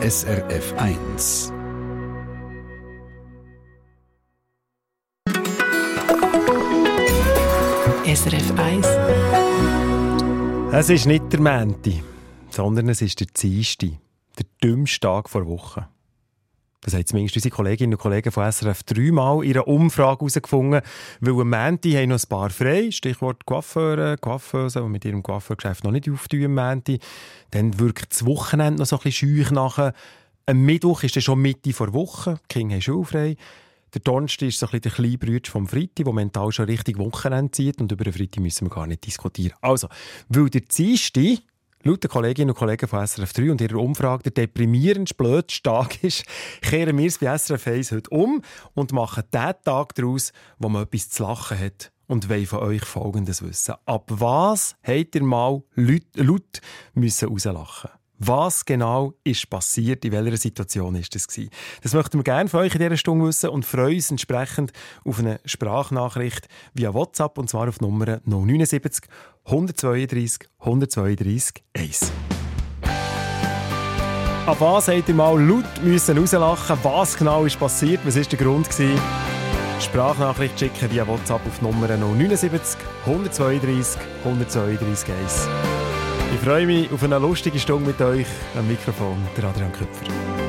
SRF 1. SRF 1. Es ist nicht der Mänti, sondern es ist der Dienstag, der dümmste Tag vor Woche. Das haben zumindest unsere Kolleginnen und Kollegen von SRF dreimal in einer Umfrage herausgefunden, weil am Mänti haben noch ein paar frei, Stichwort Coiffeure, Coiffeuse, die mit ihrem Coiffeurgeschäft noch nicht auftun am Mänti. Dann wirkt das Wochenende noch so ein bisschen scheuch nachher. Am Mittwoch ist dann schon Mitte vor Woche, die Kinder haben schulfrei. Der Donnerstag ist so ein bisschen der kleine Bruder vom Freitag, der mental schon richtig Wochenende zieht und über den Freitag müssen wir gar nicht diskutieren. Also, weil der Dienstag Laut den Kolleginnen und Kollegen von SRF 3 und ihrer Umfrage der deprimierend blödste Tag ist, kehren wir es bei SRF 1 heute um und machen den Tag daraus, wo man etwas zu lachen hat und wollen von euch Folgendes wissen. Ab was habt ihr mal laut, laut müssen rauslachen was genau ist passiert? In welcher Situation ist das gewesen? Das möchten wir gerne von euch in dieser Stunde wissen und freuen uns entsprechend auf eine Sprachnachricht via WhatsApp und zwar auf Nummer 079 132 132 1. Ab was habt ihr mal laut müssen rauslachen? Was genau ist passiert? Was ist der Grund gewesen? Sprachnachricht schicken via WhatsApp auf Nummer 079 132 132 1. Ich freue mich auf eine lustige Stunde mit euch am Mikrofon, der Adrian Köpfer.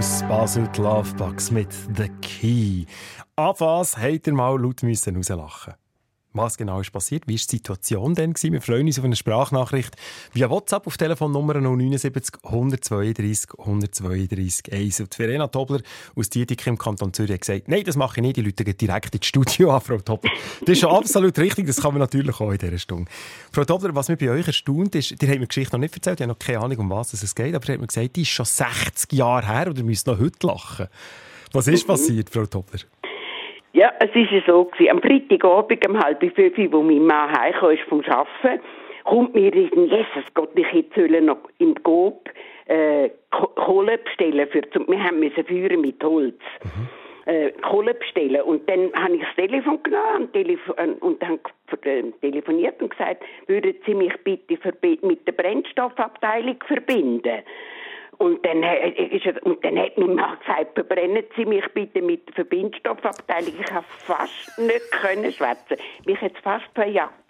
Aus Basel, die Lovebugs mit «The Key». An was habt ihr mal laut müssen rauslachen Was genau ist passiert? Wie war die Situation denn? Wir freuen uns auf eine Sprachnachricht via WhatsApp auf Telefonnummer 079 132 132 1. Und Verena Tobler aus Dietik im Kanton Zürich hat gesagt, nein, das mache ich nicht, die Leute gehen direkt ins Studio an, Frau Tobler. Das ist schon absolut richtig, das kann man natürlich auch in dieser Stunde. Frau Tobler, was mich bei euch erstaunt ist, ihr habt mir die Geschichte noch nicht erzählt, ich habe noch keine Ahnung, um was es geht, aber ihr habt mir gesagt, die ist schon 60 Jahre her oder ihr müsst noch heute lachen. Was ist passiert, Frau Tobler? Ja, es war ja so, gewesen. am Freitagabend um halb fünf, wo mein Mann heimkam vom Arbeiten, kommt mir in Jesus Gott, ich hätte noch im Gob äh, Kohle bestellen. Für, wir haben müssen führen mit Holz. Mhm. Äh, Kohle bestellen. Und dann habe ich das Telefon genommen Telefo äh, und dann äh, telefoniert und gesagt, würden Sie mich bitte mit der Brennstoffabteilung verbinden? Und dann, ist er, und dann hat mein Mann gesagt, verbrennen Sie mich bitte mit der Verbindstoffabteilung. Ich habe fast nicht können schwätzen. Mich hat fast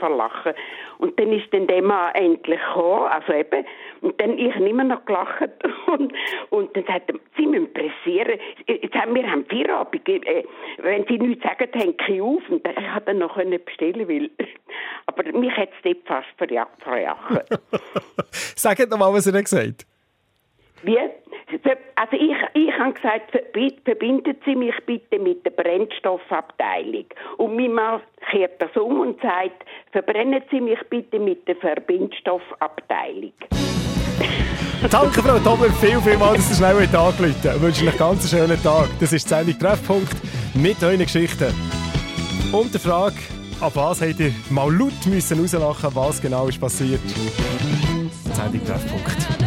verlachen. Und dann ist dann der Mann endlich gekommen, also eben, und dann ich immer noch gelacht und, und dann sagt er, Sie müssen pressieren. Jetzt haben wir haben Feierabend, äh, wenn Sie nichts sagen, hänge ich auf. Und dann, ich hätte dann noch bestellen weil, aber mich hat es dort fast verjagt. Sagt doch mal, was er gesagt hat. Wie? Also ich, ich habe gesagt, verbinden Sie mich bitte mit der Brennstoffabteilung. Und mein Mann kehrt das um und sagt, verbrennen Sie mich bitte mit der Verbindstoffabteilung. Danke, Frau Tober, viel, viel mal, dass Sie schnell angerufen haben. Ich wünsche Ihnen einen ganz schönen Tag. Das ist die Sendung Treffpunkt mit euren Geschichten. Und die Frage, ab was habt ihr mal laut müssen rauslachen, was genau ist passiert? Die Sendung Treffpunkt.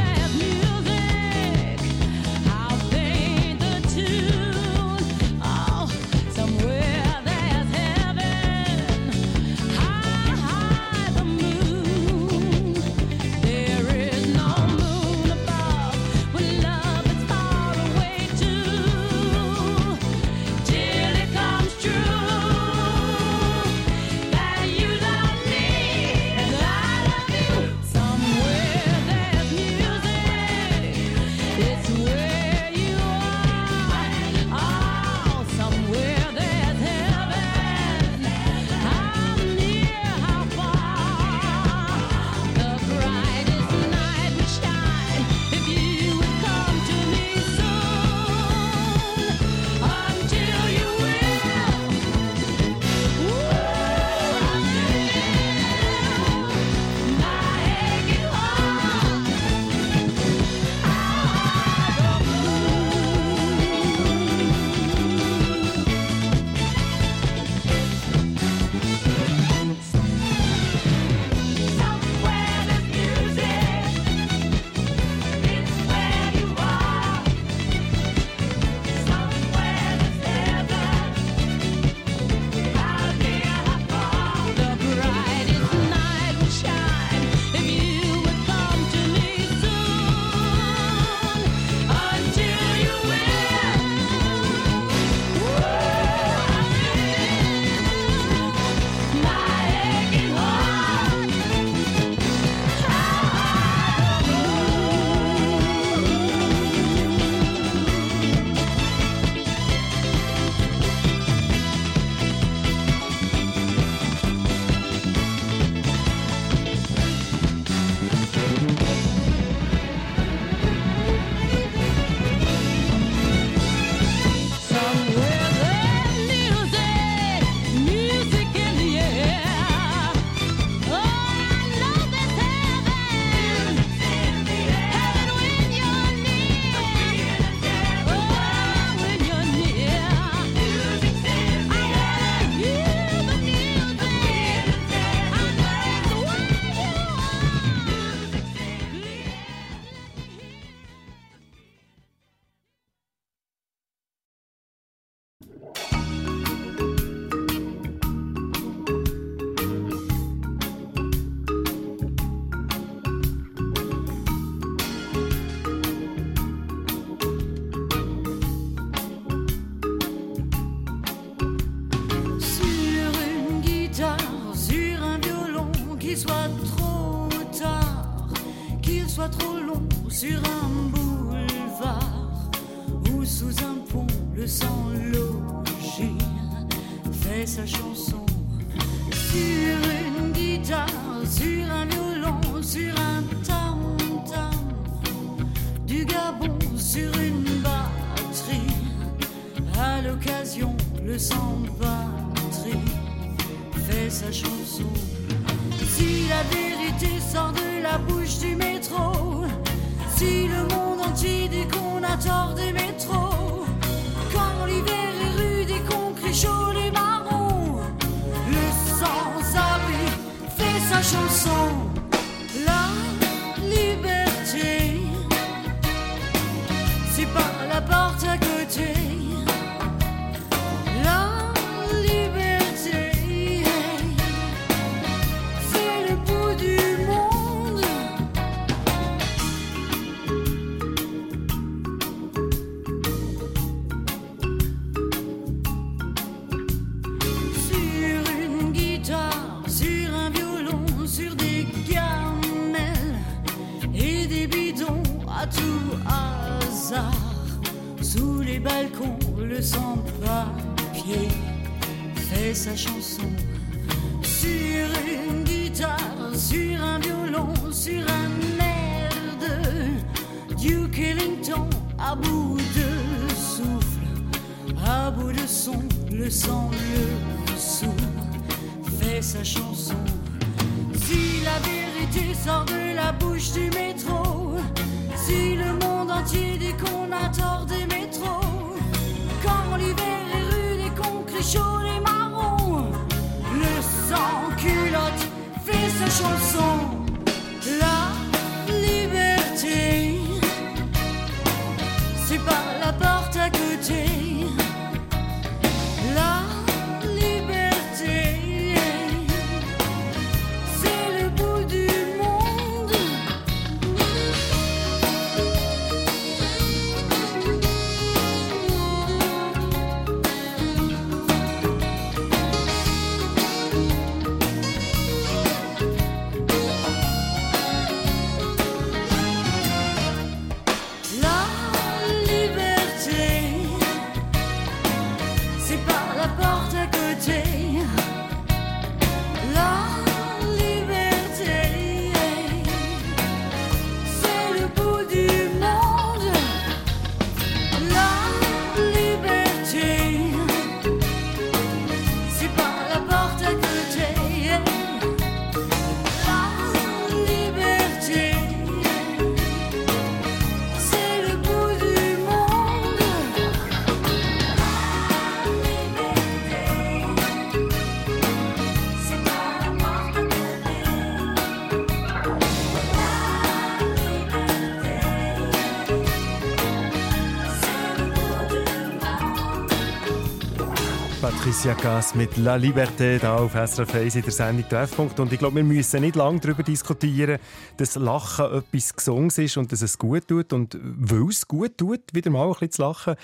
Gass mit La Liberté da auf SRF 1 in der Sendung Treffpunkt. Und ich glaube, wir müssen nicht lange darüber diskutieren, dass Lachen etwas Gesundes ist und dass es gut tut. Und weil es gut tut, wieder mal ein bisschen zu lachen,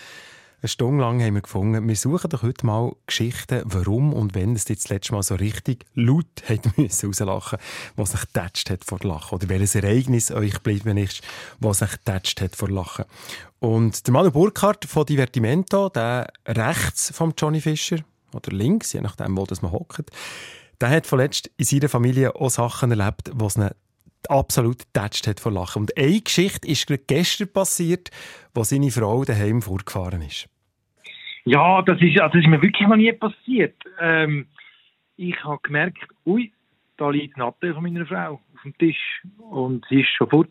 eine Stunde lang haben wir gefunden, wir suchen doch heute mal Geschichten, warum und wenn es jetzt das letzte Mal so richtig laut hat müssen rauslachen, was sich tätscht hat vor Lachen. Oder welches Ereignis euch geblieben ist, was sich tätscht hat vor Lachen. Und der Manu Burkhardt von Divertimento, der rechts vom Johnny Fischer, oder links, je nachdem, wo das man hockt, der hat vorletzt in seiner Familie auch Sachen erlebt, was ihn absolut getatscht hat vor Lachen. Und eine Geschichte ist gestern passiert, wo seine Frau daheim vorgefahren ist. Ja, das ist, also das ist mir wirklich noch nie passiert. Ähm, ich habe gemerkt, ui, da liegt Nattel von meiner Frau auf dem Tisch und sie ist sofort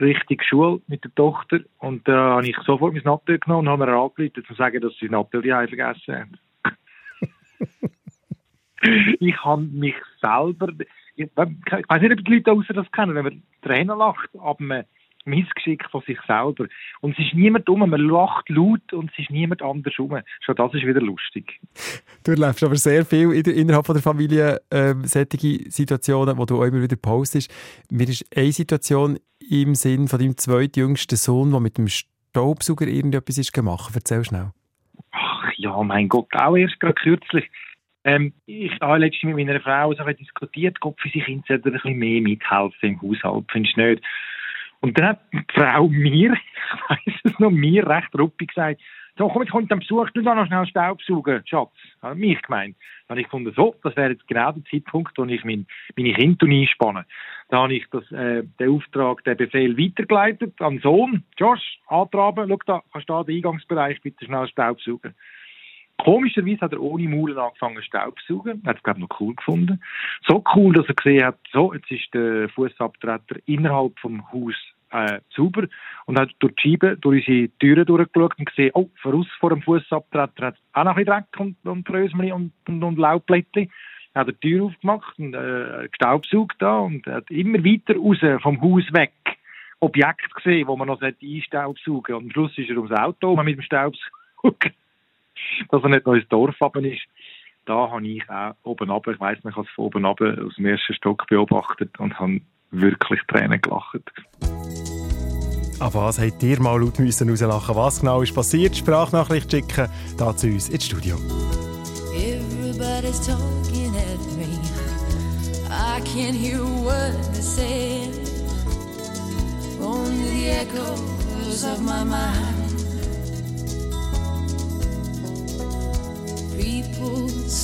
Richtung Schule mit der Tochter und da äh, habe ich sofort mein Nattel genommen und habe mir um zu sagen, dass sie Nattel die vergessen haben. Ich habe mich selber, ich, ich weiß nicht, ob die Leute außer das kennen, wenn man Tränen lacht, aber man Missgeschick von sich selber. Und es ist niemand um, man lacht laut und es ist niemand anders um. Schon das ist wieder lustig. Du erlebst aber sehr viel in der, innerhalb von der Familie ähm, solche Situationen, wo du auch immer wieder postest. Mir ist eine Situation im Sinn von deinem zweitjüngsten Sohn, der mit dem Staubsauger irgendetwas ist gemacht. Erzähl schnell. Ja, mein Gott, auch erst gerade kürzlich. Ähm, ich habe letztens mit meiner Frau so diskutiert, Gott für sich Kinder sollten ein bisschen mehr mithelfen im Haushalt, findest du nicht? Und dann hat die Frau mir, ich weiss es noch, mir recht ruppig gesagt, so, komm, ich komme dann Besuch, du da noch schnell Staubsaugen, Schatz. Hat mich gemeint. Dann habe ich gefunden, so, das wäre jetzt genau der Zeitpunkt, wo ich mein, meine Kinder einspanne. Dann habe ich das, äh, den Auftrag, den Befehl weitergeleitet an den Sohn. Josh, antraben, schau da, kannst du da den Eingangsbereich bitte schnell Staubsaugen. Komischerweise hat er ohne Maulen angefangen Staubsaugen. Er hat es, glaube ich, noch cool gefunden. So cool, dass er gesehen hat, so, jetzt ist der Fußabtreter innerhalb vom Haus äh, sauber und hat durch die Scheibe, durch unsere Türen durchgeschaut und gesehen, oh, voraus vor dem Fußabtreter hat auch noch ein bisschen Dreck und, und Rösmeli und, und, und Laubblättchen. Er hat die Tür aufgemacht und äh, gestaubsaugt da und hat immer weiter raus vom Haus weg Objekt gesehen, wo man noch einstaubsaugen Und am Schluss ist er ums Auto mit dem Staubsaugen, dass er nicht noch ins Dorf runter ist. Da habe ich auch oben runter, ich weiss nicht, ich habe es von oben runter aus dem ersten Stock beobachtet und habe wirklich Tränen gelacht. An was habt ihr mal laut müssen rauslachen? Was genau ist passiert? Sprachnachricht schicken, da zu uns ins Studio. Everybody's talking at me. I can't hear what they say. Only the echoes of my mind.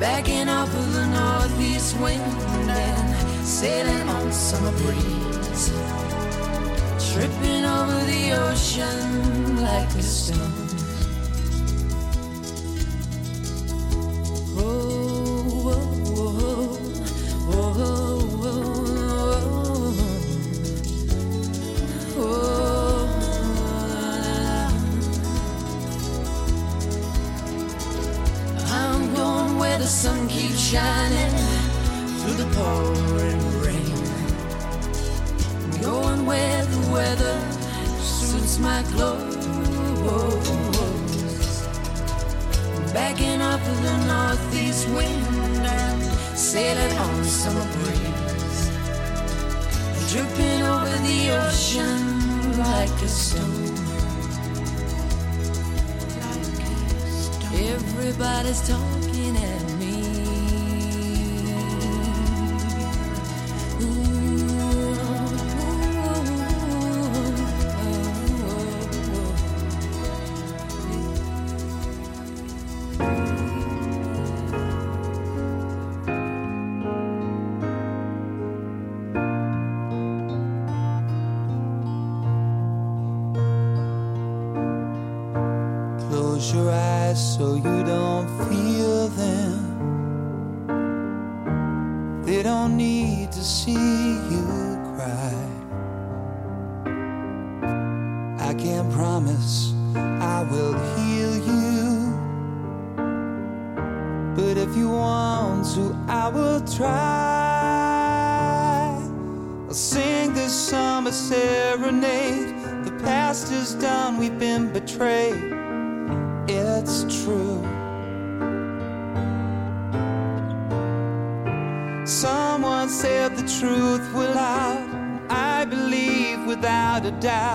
Backing off of the northeast wind and sailing on summer breeze. Tripping over the ocean like a stone. Shining through the pouring rain. Going where the weather suits my clothes. Backing up the northeast wind and sailing on summer breeze. Dripping over the ocean like a stone. Everybody's talking Your eyes so you don't feel them. They don't need to see die.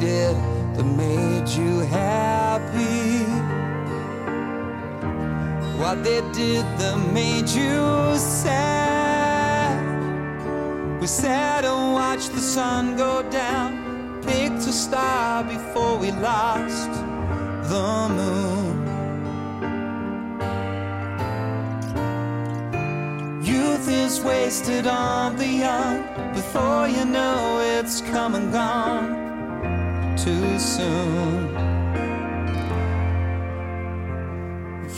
Did that made you happy. What they did that made you sad. We sat and watched the sun go down, picked a star before we lost the moon. Youth is wasted on the young, before you know it's come and gone too soon.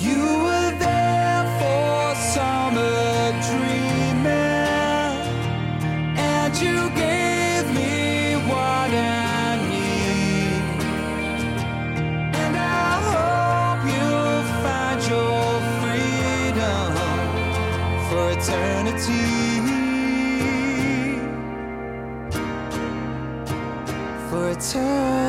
You time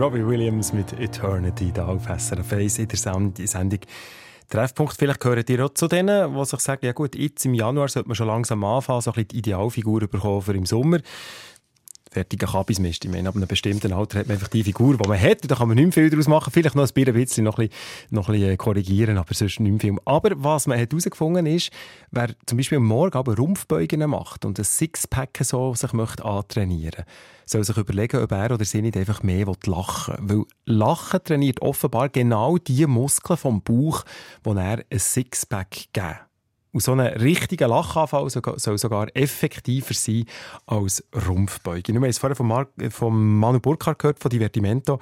Robbie Williams mit Eternity da auf SRF 1 in der Send Sendung Treffpunkt. Vielleicht gehören ihr auch zu denen, die sich sagen, ja gut, jetzt im Januar sollte man schon langsam anfangen, so ein bisschen die Idealfigur bekommen für im Sommer. Fertiger Kabismist. Ich meine, ab einem bestimmten Alter hat man einfach die Figur, die man hat. Da kann man nicht mehr viel daraus machen. Vielleicht noch ein bisschen, noch ein bisschen, noch ein bisschen korrigieren, aber sonst nicht mehr viel. Aber was man herausgefunden hat, ist, wer zum Beispiel Morgen aber Rumpfbeugungen macht und ein Sixpack so sich möchte antrainieren soll sich überlegen, ob er oder sie nicht einfach mehr lachen will. Weil Lachen trainiert offenbar genau die Muskeln vom Bauch, die er ein Sixpack geben. Und so ein richtiger Lachanfall soll sogar effektiver sein als Rumpfbeugen. Wir haben es vorher von, Mar von Manu Burkhardt gehört, von Divertimento,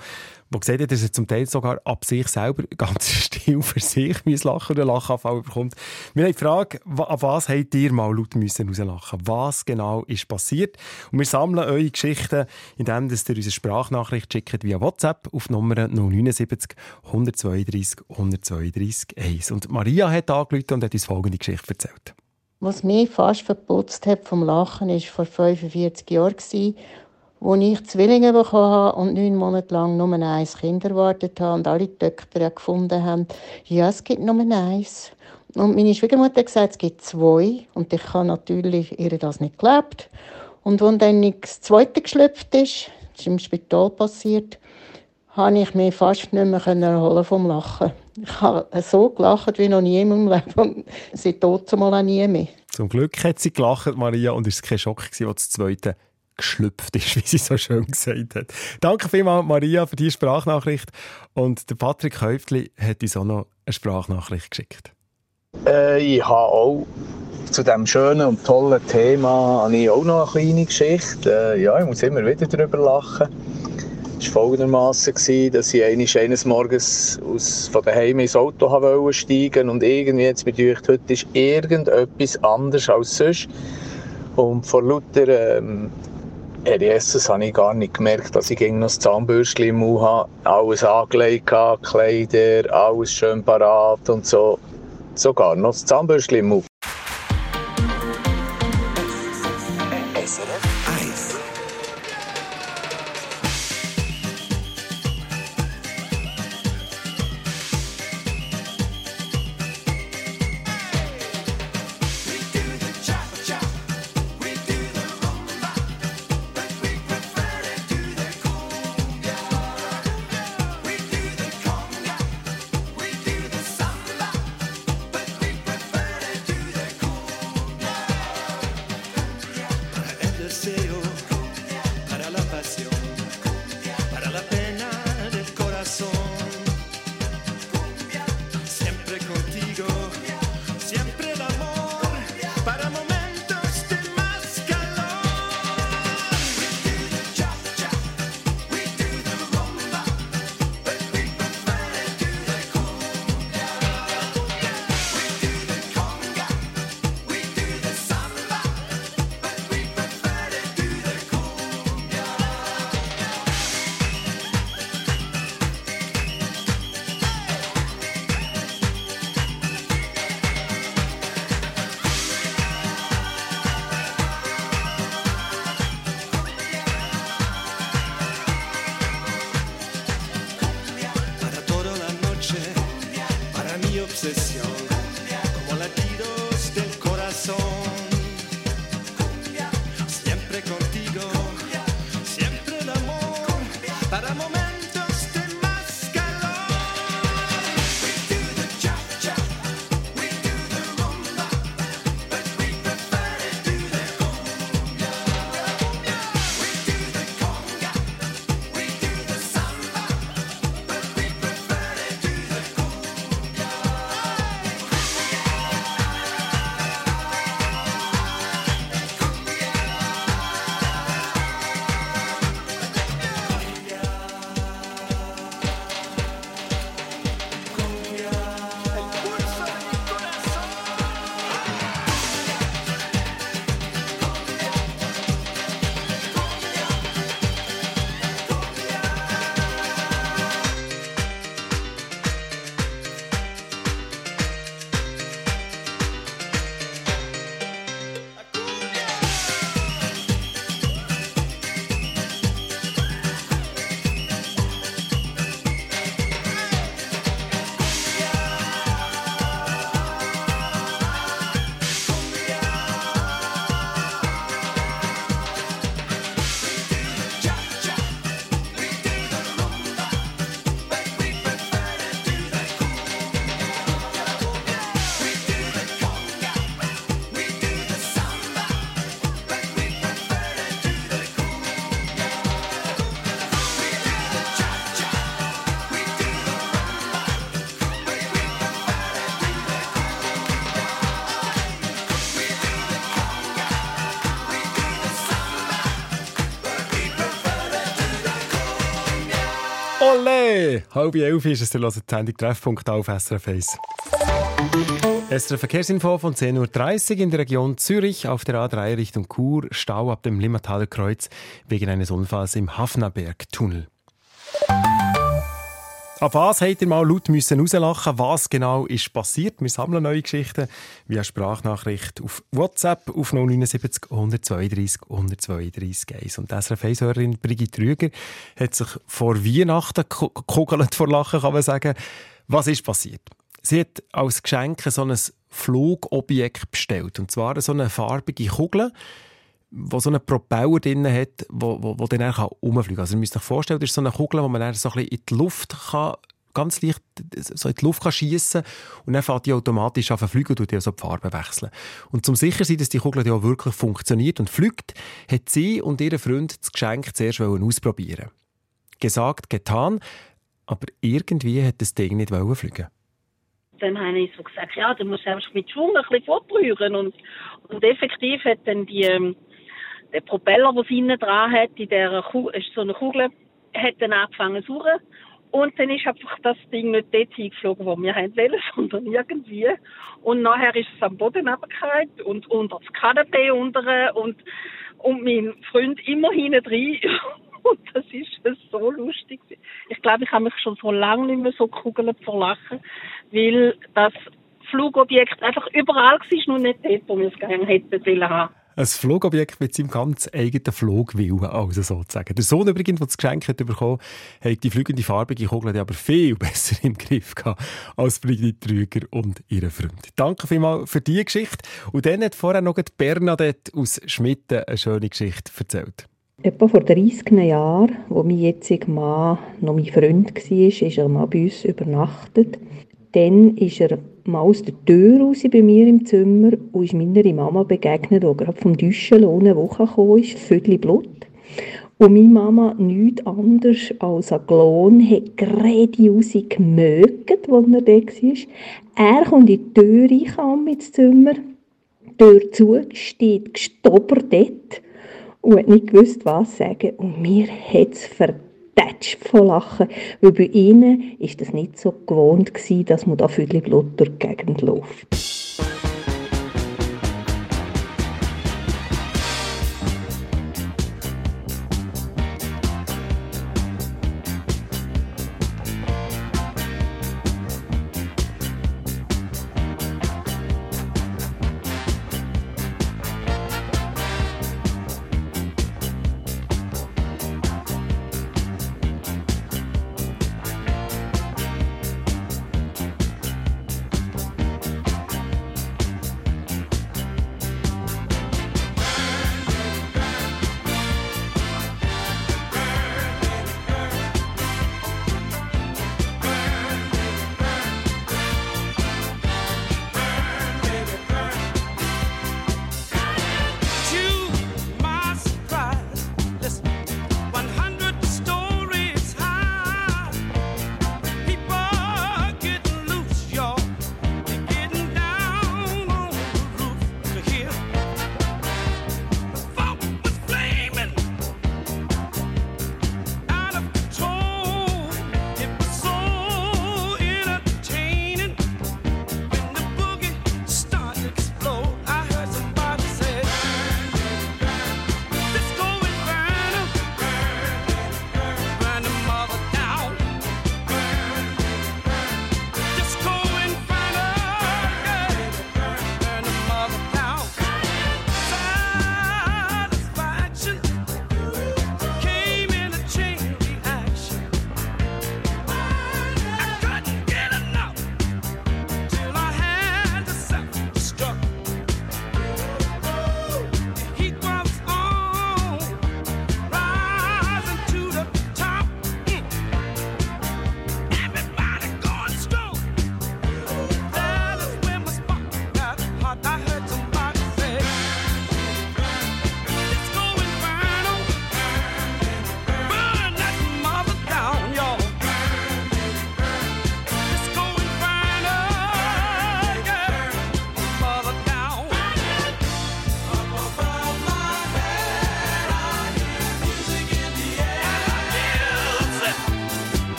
der gesagt hat, dass er zum Teil sogar ab sich selber ganz still für sich lachen oder Lachanfall bekommt. Wir haben die Frage, an was habt ihr mal laut müssen rauslachen? Was genau ist passiert? Und wir sammeln eure Geschichten, indem ihr unsere Sprachnachricht schickt via WhatsApp auf Nummer 079 132 132 1. Und Maria hat angerufen und hat uns folgende Geschichte erzählt. Was mich fast verputzt hat vom Lachen, war vor 45 Jahren, als ich Zwillinge bekommen habe und neun Monate lang nur ein Kind erwartet habe und alle Töchter gefunden haben, ja, es gibt nur eins. Und meine Schwiegermutter hat gesagt, es gibt zwei. Und ich habe natürlich ihr das nicht geglaubt. Und als dann das zweite geschlüpft ist, das ist im Spital passiert, habe ich mich fast nicht mehr erholen vom Lachen. Ich habe so gelacht wie noch nie in meinem Leben sie tot mal auch nie mehr. Zum Glück hat sie gelacht, Maria, und es war kein Schock, als das zweite geschlüpft ist, wie sie so schön gesagt hat. Danke vielmals, Maria, für diese Sprachnachricht. Und der Patrick Häuptli hat uns auch noch eine Sprachnachricht geschickt. Äh, ich habe auch zu diesem schönen und tollen Thema habe ich auch noch eine kleine Geschichte. Äh, ja, ich muss immer wieder darüber lachen. Es war folgendermaßen, dass ich eines, eines Morgens aus, von daheim ins Auto wollte steigen und irgendwie jetzt mir gedacht, heute ist irgendetwas anders als sonst. Und vor lauter ähm, RS habe ich gar nicht gemerkt, dass ich noch das Zahnbürstchen im Mund habe. Alles angelegt Kleider, alles schön parat und so. Sogar noch das Zahnbürstchen im Mund. Halb elf ist es, der hört die Sendung Treffpunkt auf SRF 1. SRF Verkehrsinfo von 10.30 Uhr in der Region Zürich auf der A3 Richtung Chur. Stau ab dem Limmertaler Kreuz wegen eines Unfalls im Hafnaberg-Tunnel. Ab was habt ihr mal laut müssen rauslachen? Was genau ist passiert? Wir sammeln neue Geschichten via Sprachnachricht auf WhatsApp auf 079 132 132 1. Und die SRF-Hörerin Brigitte Rüger hat sich vor Weihnachten gekugelt vor Lachen, kann man sagen. Was ist passiert? Sie hat als Geschenk so ein Flugobjekt bestellt. Und zwar so eine farbige Kugel, wo so einen Propeller drin hat, wo dann herumfliegen kann. Also ihr müsst euch vorstellen, das ist so eine Kugel, wo man dann so ein bisschen in die Luft kann, ganz leicht so in die Luft kann schiessen und dann fährt die automatisch an fliegen und die so die Farbe wechseln. Und zum sicher sein, dass die Kugel die auch wirklich funktioniert und fliegt, hat sie und ihr Freund das Geschenk zuerst ausprobieren Gesagt, getan, aber irgendwie hat das Ding nicht fliegen dann habe ich so gesagt, ja, du musst einfach mit Schwung ein bisschen fortrühren. Und, und effektiv hat dann die, ähm, der Propeller, der innen dran hat, in der Kugel, ist so eine Kugel, hat dann angefangen zu suchen. Und dann ist einfach das Ding nicht dort hingeflogen, wo wir haben wollen, sondern irgendwie. Und nachher ist es am Boden runtergefallen und unter das Kanapee unten und, und mein Freund immer hinten drin. Und das ist so lustig. Ich glaube, ich habe mich schon so lange nicht mehr so kugelt vor Lachen, weil das Flugobjekt einfach überall war, nur nicht dort, wo wir es gerne hätten haben ein Flugobjekt mit seinem ganz eigenen Flugwillen, also sozusagen. Der Sohn übrigens, der das Geschenk hat bekommen hat die fliegende farbige Kugel aber viel besser im Griff gehabt als Brigitte Trüger und ihre Freund. Danke vielmals für diese Geschichte. Und dann hat vorher noch Bernadette aus Schmitten eine schöne Geschichte erzählt. Etwa vor 30 Jahren, wo mein jetziger Mann noch mein Freund war, ist er mal bei uns übernachtet. Dann ist er mal aus der Tür raus bei mir im Zimmer und ist meiner Mama begegnet, die gerade vom Duschen ohne Woche gekommen ist, Viertel Blut. Und meine Mama nichts anderes als ein Klon hat gerade raus gemögt, als er da war. Er kommt in die Tür rein, ins Zimmer, die Tür zu, steht gestoppert dort und hat nicht gewusst, was sagen. Und mir hat es vertätscht von Lachen, weil bei ihnen ist das nicht so gewohnt gewesen, dass man da Blut durch die Gegend läuft.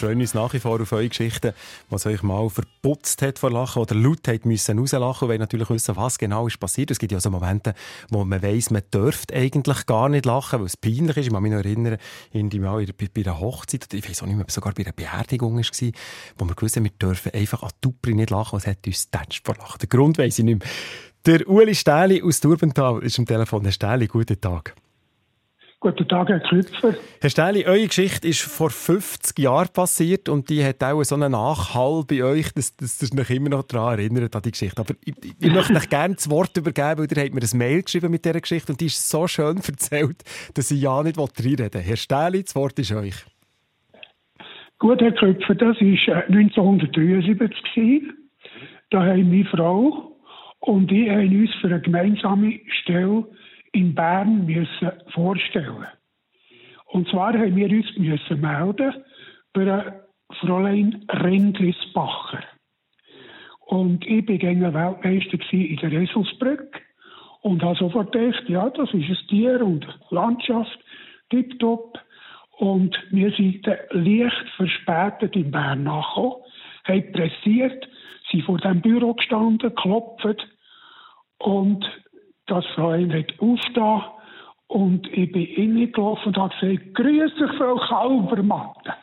Freuen uns nach wie vor auf eure Geschichten, was euch mal verputzt hat vor Lachen oder laut hat müssen rauslachen und wollen natürlich wissen, was genau ist passiert. Es gibt ja so Momente, wo man weiss, man dürfte eigentlich gar nicht lachen, weil es peinlich ist. Ich kann mich noch erinnern, in die Mal bei, bei einer Hochzeit, ich weiß auch nicht mehr, sogar bei einer Beerdigung war, wo wir gewusst haben, wir dürfen einfach an Tupri nicht lachen, was hat uns tätscht vor Lachen. Der Grund weiss ich nicht mehr. Der Uli Stähli aus Turbental ist am Telefon. Herr Stähli, guten Tag. Guten Tag, Herr Klüpfer. Herr Stähli, eure Geschichte ist vor 50 Jahren passiert und die hat auch so einen Nachhall bei euch, dass, dass ihr euch immer noch daran erinnert, an die Geschichte. Aber ich, ich möchte euch gerne das Wort übergeben, weil ihr habt mir ein Mail geschrieben mit dieser Geschichte und die ist so schön erzählt, dass ich ja nicht reinreden will. Herr Stähli, das Wort ist euch. Gut, Herr Klüpfer, das war 1973. Da haben meine Frau und ich haben uns für eine gemeinsame Stelle in Bern müssen vorstellen. Und zwar haben wir uns müssen melden bei Fräulein Rendlisbacher. Und ich war gegen Weltmeister in der Eselsbrücke und habe sofort gedacht, ja, das ist ein Tier und Landschaft, tipptopp. Und wir sind leicht verspätet in Bern nachgekommen, haben pressiert, sind vor dem Büro gestanden, klopft und das Fräulein hat aufgetan und ich bin reingelaufen und habe gesagt, grüß dich, Frau Kalbermatte.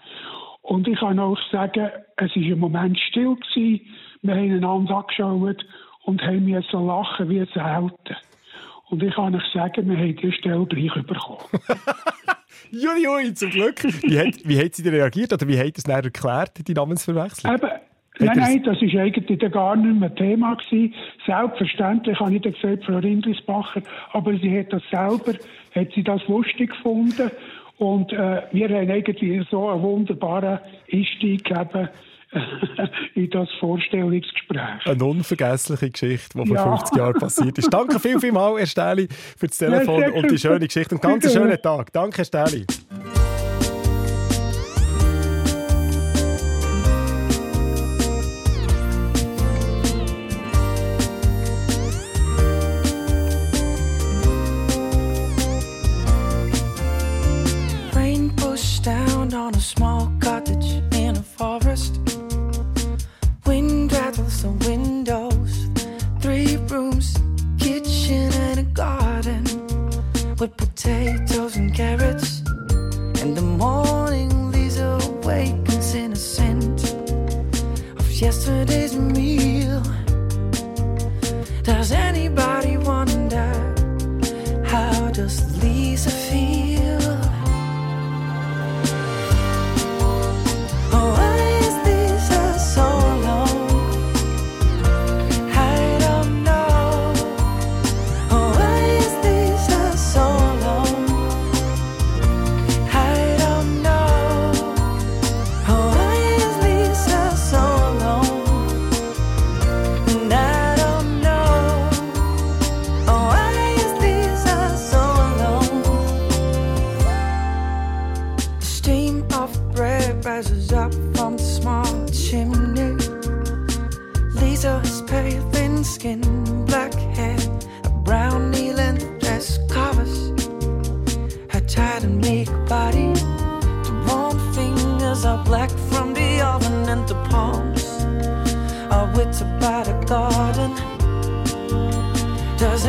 Und ich kann auch sagen, es war im Moment still. Gewesen. Wir haben einander angeschaut und haben mir so lachen wie selten. Und ich kann euch sagen, wir haben die Stelle gleich bekommen. Jui, jui, zum Glück. Wie hat, wie hat sie reagiert oder wie hat sie es erklärt, die Namensverwechslung? Eben, Nein, nein, das war eigentlich gar nicht mehr Thema. Gewesen. Selbstverständlich habe ich dann gesagt, Frau Rindlisbacher, aber sie hat das selber, hat sie das lustig gefunden. Und äh, wir haben eigentlich so einen wunderbaren Einstieg gegeben in das Vorstellungsgespräch. Eine unvergessliche Geschichte, die vor ja. 50 Jahren passiert ist. Danke viel, viel mal, Herr Stähli, für das Telefon ja, und die schöne Geschichte. Und ganz einen schönen Tag. Danke, Herr Stähli. are black from the oven and the palms are withered by the garden. Does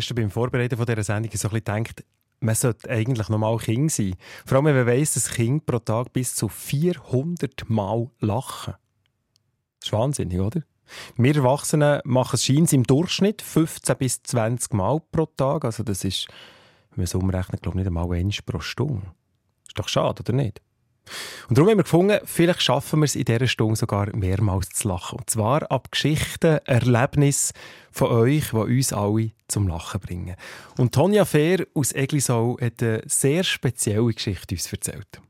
gestern beim Vorbereiten von dieser Sendung so ein bisschen gedacht, man sollte eigentlich normal Kind sein. Vor allem, wenn man weiss, dass Kind pro Tag bis zu 400 Mal lachen. Das ist wahnsinnig, oder? Wir Erwachsenen machen es scheint im Durchschnitt 15 bis 20 Mal pro Tag. Also das ist, wenn man es umrechnet, glaube ich, nicht einmal eins pro Stunde. Ist doch schade, oder nicht? Und darum haben wir gefunden, vielleicht schaffen wir es in dieser Stunde sogar mehrmals zu lachen. Und zwar ab Geschichten, Erlebnissen von euch, die uns alle zum Lachen bringen. Und Tonja Fehr aus Eglisau hat eine sehr spezielle Geschichte uns erzählt.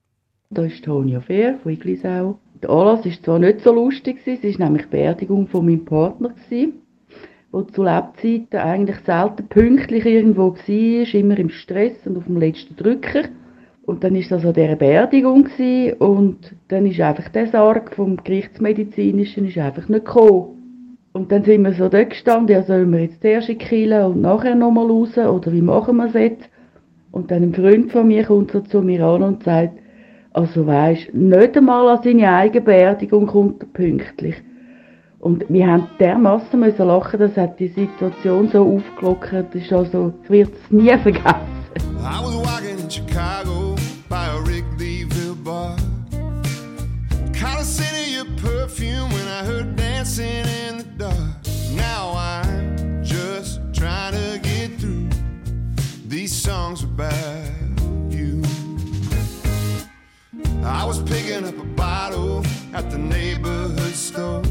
Da ist Tonja Fehr von Eglisau. Der Anlass war zwar nicht so lustig, es war nämlich die Beerdigung von meinem Partner, der zu Lebzeiten eigentlich selten pünktlich irgendwo war, immer im Stress und auf dem letzten Drücker. Und dann war das an dieser Beerdigung und dann ist einfach der Sarg vom Gerichtsmedizinischen ist einfach nicht gekommen. Und dann sind wir so dort gestanden, ja, sollen wir jetzt zuerst in und nachher nochmal raus, oder wie machen wir es jetzt? Und dann ein Freund von mir kommt so zu mir an und sagt, also weisst, nicht einmal an seine eigene Beerdigung kommt er pünktlich. Und wir haben dermassen müssen lachen, das hat die Situation so aufgelockert, das ist also, ich werde es nie vergessen. I was walking in Chicago was picking up a bottle at the neighborhood store.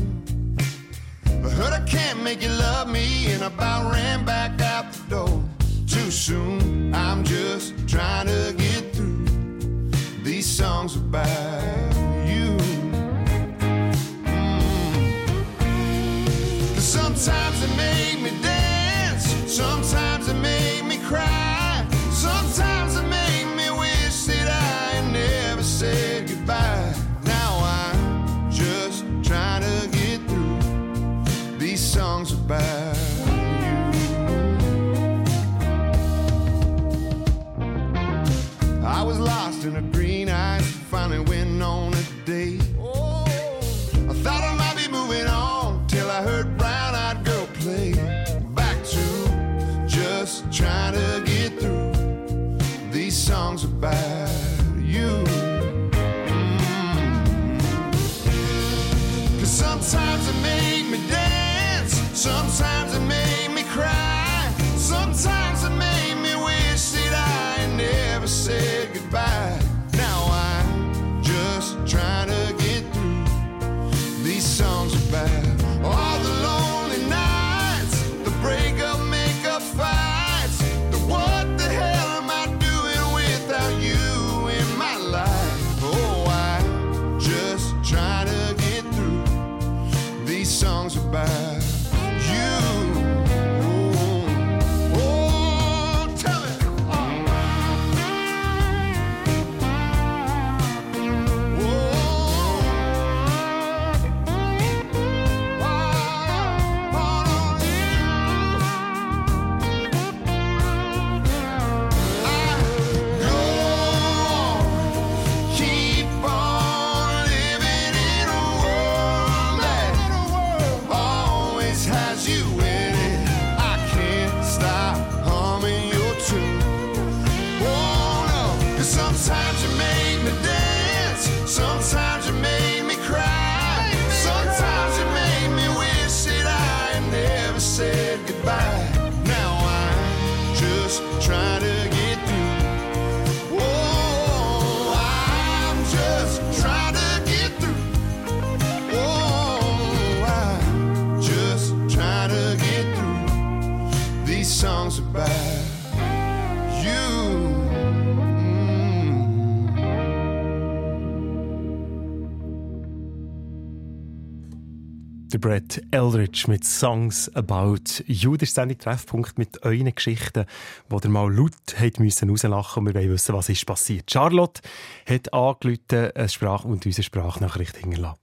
I heard I can't make you love me, and I about ran back out the door. Too soon, I'm just trying to get through these songs about you. Mm. 'Cause sometimes they make me dance, sometimes Der Brett Eldridge mit Songs About You. Das Sendung Treffpunkt mit euren Geschichten, wo ihr mal laut habt müssen rauslachen und wir wollen wissen, was ist passiert. Charlotte hat angerufen eine Sprach- und unsere Sprachnachricht hinterlassen.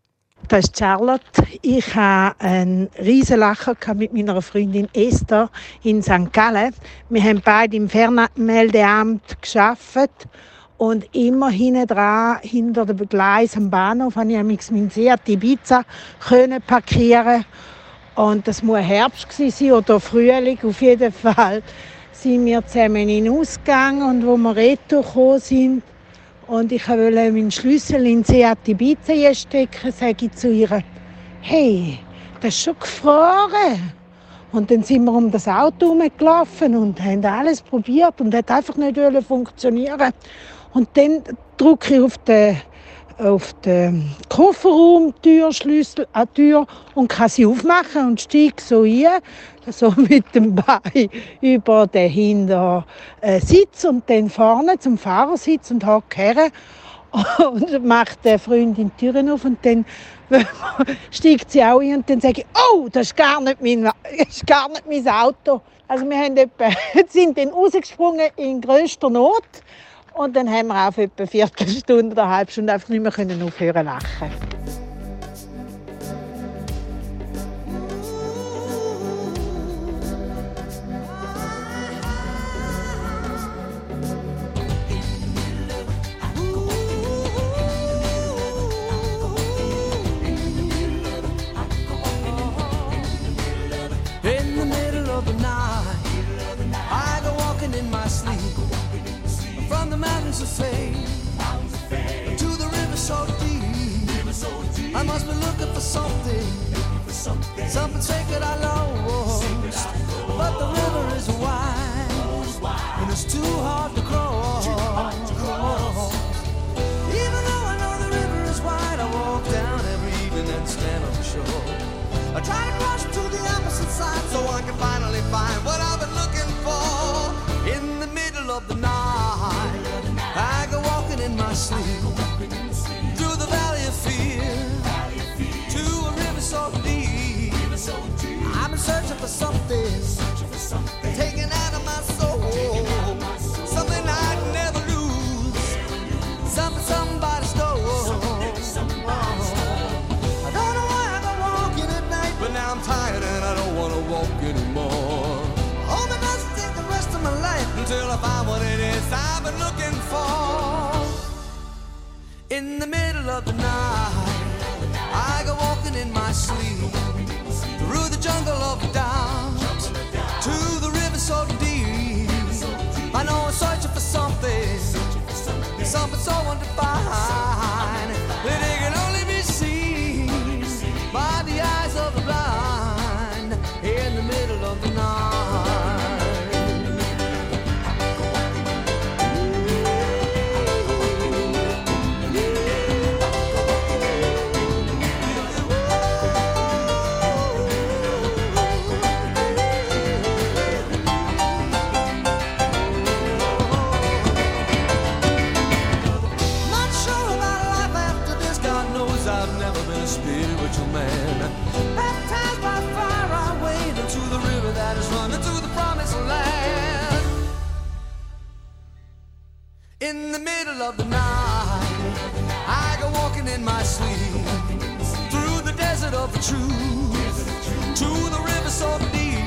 Das ist Charlotte. Ich hatte einen riesen Lacher mit meiner Freundin Esther in St. Gallen. Wir haben beide im Fernmeldeamt gearbeitet und immer hinten dran, hinter dem Gleis am Bahnhof, habe ich amigs meinen Seat Ibiza können parkieren Und das muss Herbst gewesen sein oder Frühling auf jeden Fall. Sind wir zusammen in den Ausgang und wo wir retour gekommen sind und ich wollte meinen Schlüssel in Seat Ibiza stecken, sage ich zu ihr, hey, das ist schon gefroren. Und dann sind wir um das Auto herumgelaufen und haben alles probiert und hat einfach nicht funktionieren. Und dann drücke ich auf den auf den Kofferraumtür, Schlüssel an die Tür und kann sie aufmachen und steige so ein, so mit dem Bein über den hinteren äh, Sitz und dann vorne zum Fahrersitz und hocke her und macht der Freundin die Türen auf und dann steigt sie auch ein und dann sage ich, oh, das ist gar nicht mein, ist gar nicht mein Auto. Also wir haben etwa, sind dann rausgesprungen in größter Not und dann haben wir auf etwa eine Viertelstunde oder eine halbe Stunde einfach nicht mehr aufhören zu lachen. So deep. I must be looking for something, something sacred I lost. But the river is wide, and it's too hard to cross. Even though I know the river is wide, I walk down every evening and stand on the shore. I try to cross to the opposite side so I can finally find what I've I've been searching for something, taken out of my soul, something I'd never lose, something somebody stole. I don't know why I go walking at night, but now I'm tired and I don't want to walk anymore. Hope it doesn't take the rest of my life until I find what it is I've been looking for. In the middle of the night, I go walking in my sleep through the jungle of doubt to the river so deep. I know I'm searching for something, something so undefined the middle of the night, I go walking in my sleep through the desert of the truth to the river so deep.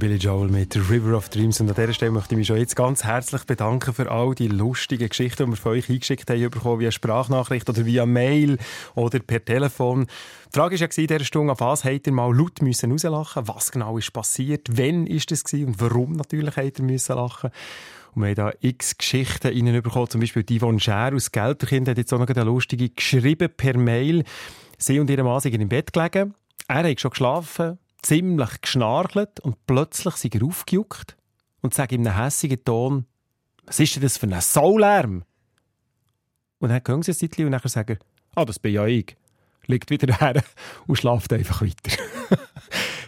Billy Joel mit River of Dreams. Und an dieser Stelle möchte ich mich schon jetzt ganz herzlich bedanken für all die lustigen Geschichten, die wir von euch eingeschickt haben, bekommen, via Sprachnachricht oder via Mail oder per Telefon. Die Frage war ja in dieser Stunde, auf was habt ihr mal laut müssen rauslachen Was genau ist passiert? Wann ist das gewesen? Und warum natürlich habt ihr müssen lachen? Und wir haben da x Geschichten reinbekommen. Zum Beispiel Yvonne Scher aus Gelterkind hat jetzt auch noch eine lustige geschrieben per Mail. Sie und ihr Mann sind im Bett gelegen. Er hat schon geschlafen, ziemlich geschnarchelt und plötzlich sind er aufgejuckt und sagt in einem hässigen Ton, was ist denn das für ein Saulärm? Und dann hören sie ein Zeitchen und dann sagen ah, das bin ja ich. Liegt wieder her und schlaft einfach weiter.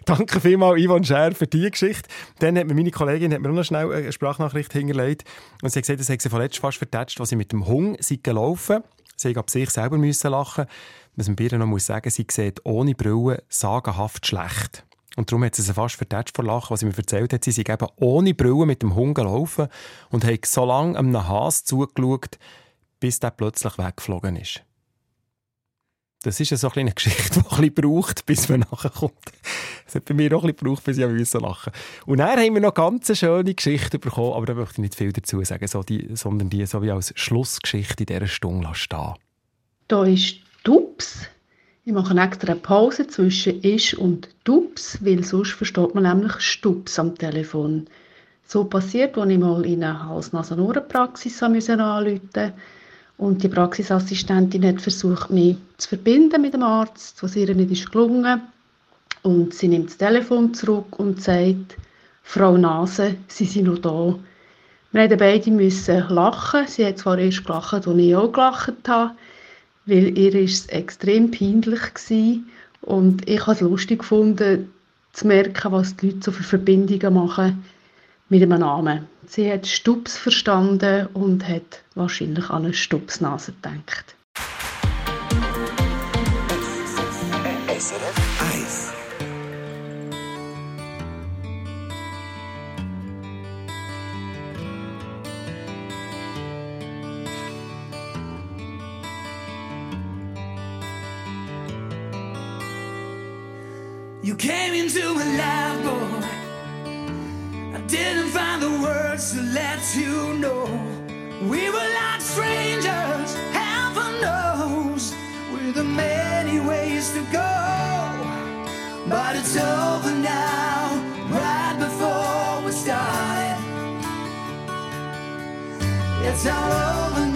Danke vielmals, Ivan Scher, für diese Geschichte. Dann hat mir meine Kollegin hat mir noch schnell eine Sprachnachricht hingelegt und sie hat gesagt, das hat sie vorletzt fast vertätscht, als sie mit dem Hund sind. Sie ab sich selber müssen lachen. Was man ihr noch muss sagen, sie sieht ohne Brille sagenhaft schlecht. Und darum hat sie sie fast vertätscht vor Lachen, was sie mir erzählt hat. Sie sind eben ohne Brille mit dem Hund gelaufen und haben so lange einem Hase zugeschaut, bis der plötzlich weggeflogen ist. Das ist so eine Geschichte, die ein braucht, bis man nachkommt. Das hat bei mir auch ein bisschen gebraucht, bis ich lachen Und dann haben wir noch ganz eine schöne Geschichte bekommen, aber da möchte ich nicht viel dazu sagen, so die, sondern die so wie als Schlussgeschichte in dieser Stunde stehen. Da ist Tups. Ich mache extra eine Pause zwischen Isch und Tups, weil sonst versteht man nämlich Stups am Telefon. So passiert, als ich mal in eine Hals-Nasen-Ohren-Praxis anrufen musste. Und die Praxisassistentin hat versucht, mich zu verbinden mit dem Arzt, was ihr nicht ist gelungen. Und sie nimmt das Telefon zurück und sagt, Frau Nase, Sie sind noch da. Wir mussten beide lachen. Sie hat zwar erst gelacht, als ich auch gelacht habe, weil ihr ist es extrem peinlich gewesen. Und ich habe es lustig gefunden, zu merken, was die Leute so für Verbindungen machen mit einem Namen. Sie hat Stups verstanden und hat wahrscheinlich an eine Stupsnase gedacht. SRF came into my life, boy. I didn't find the words to let you know. We were like strangers, heaven knows, with the many ways to go. But it's over now, right before we started. It's all over now,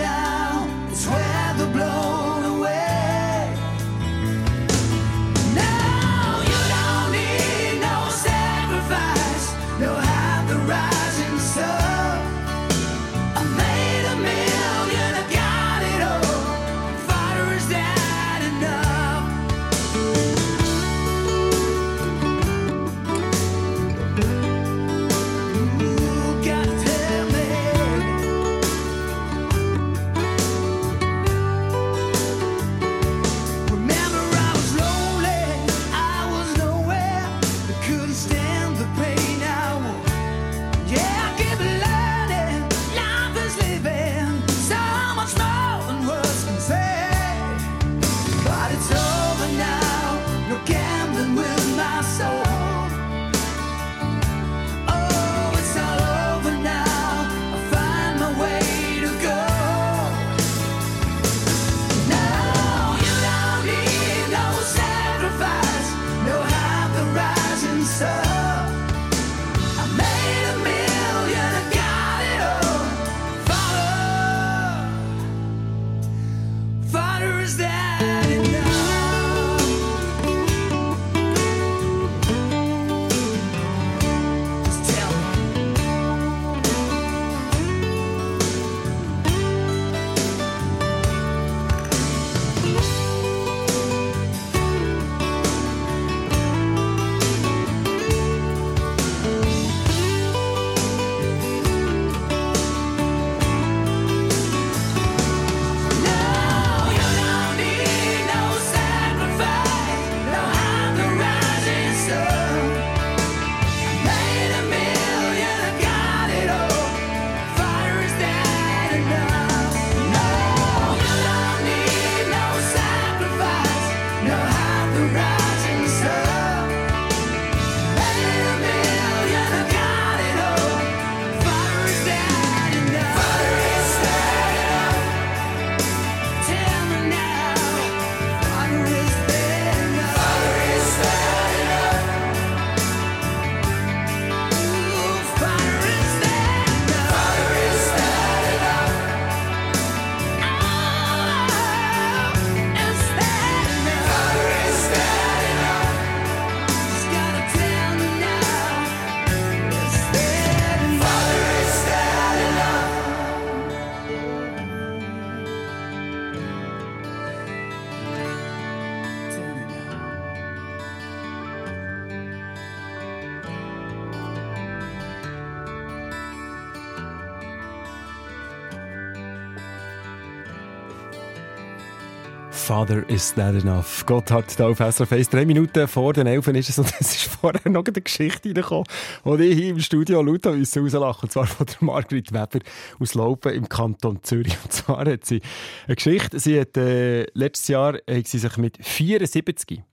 Father, is that enough? Gott hat da auf SRF 1 drei Minuten vor den Elfen ist es und es ist vorher noch eine Geschichte reingekommen, die ich hier im Studio laut rauslachen Und zwar von der Margrit Weber aus Laupen im Kanton Zürich. Und zwar hat sie eine Geschichte, sie hat äh, letztes Jahr hat sie sich mit 74,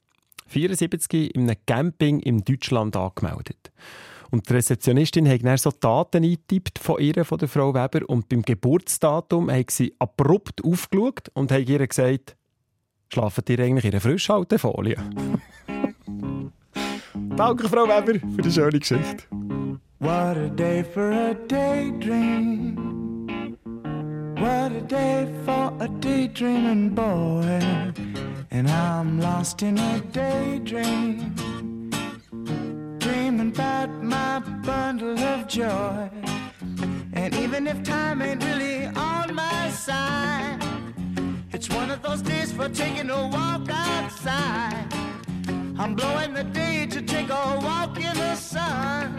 74 in einem Camping in Deutschland angemeldet. Und die Rezeptionistin hat dann so Daten eingetippt von ihr, von der Frau Weber. Und beim Geburtsdatum hat sie abrupt aufgeschaut und hat ihr gesagt, schlafen ihr eigentlich in einer Frischhaltefolie? Danke, Frau Weber, für die schöne Geschichte. What a day for a daydream. What a day for a daydreaming boy. And I'm lost in a daydream. Dreaming about my bundle of joy. And even if time ain't really on my side, one of those days for taking a walk outside. I'm blowing the day to take a walk in the sun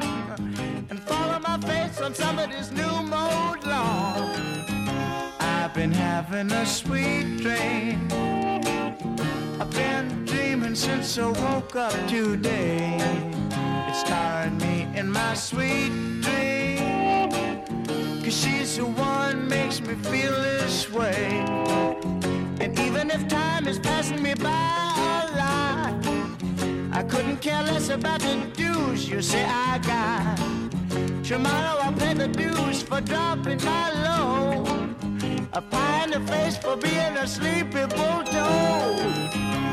and follow my face on somebody's new mode lawn. I've been having a sweet dream. I've been dreaming since I woke up today. It's tiring me in my sweet dream. Cause she's the one makes me feel this way. And even if time is passing me by a lot, I couldn't care less about the dues you say I got. Tomorrow I'll pay the dues for dropping my load. A pie in the face for being a sleepy bulldog.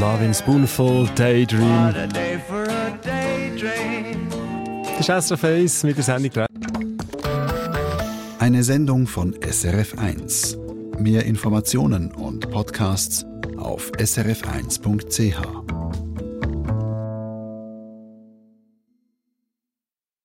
Love in Spoonful, Daydream. What a day for a daydream. Das ist SRF 1 mit der Sendung Eine Sendung von SRF1. Mehr Informationen und Podcasts auf srf1.ch.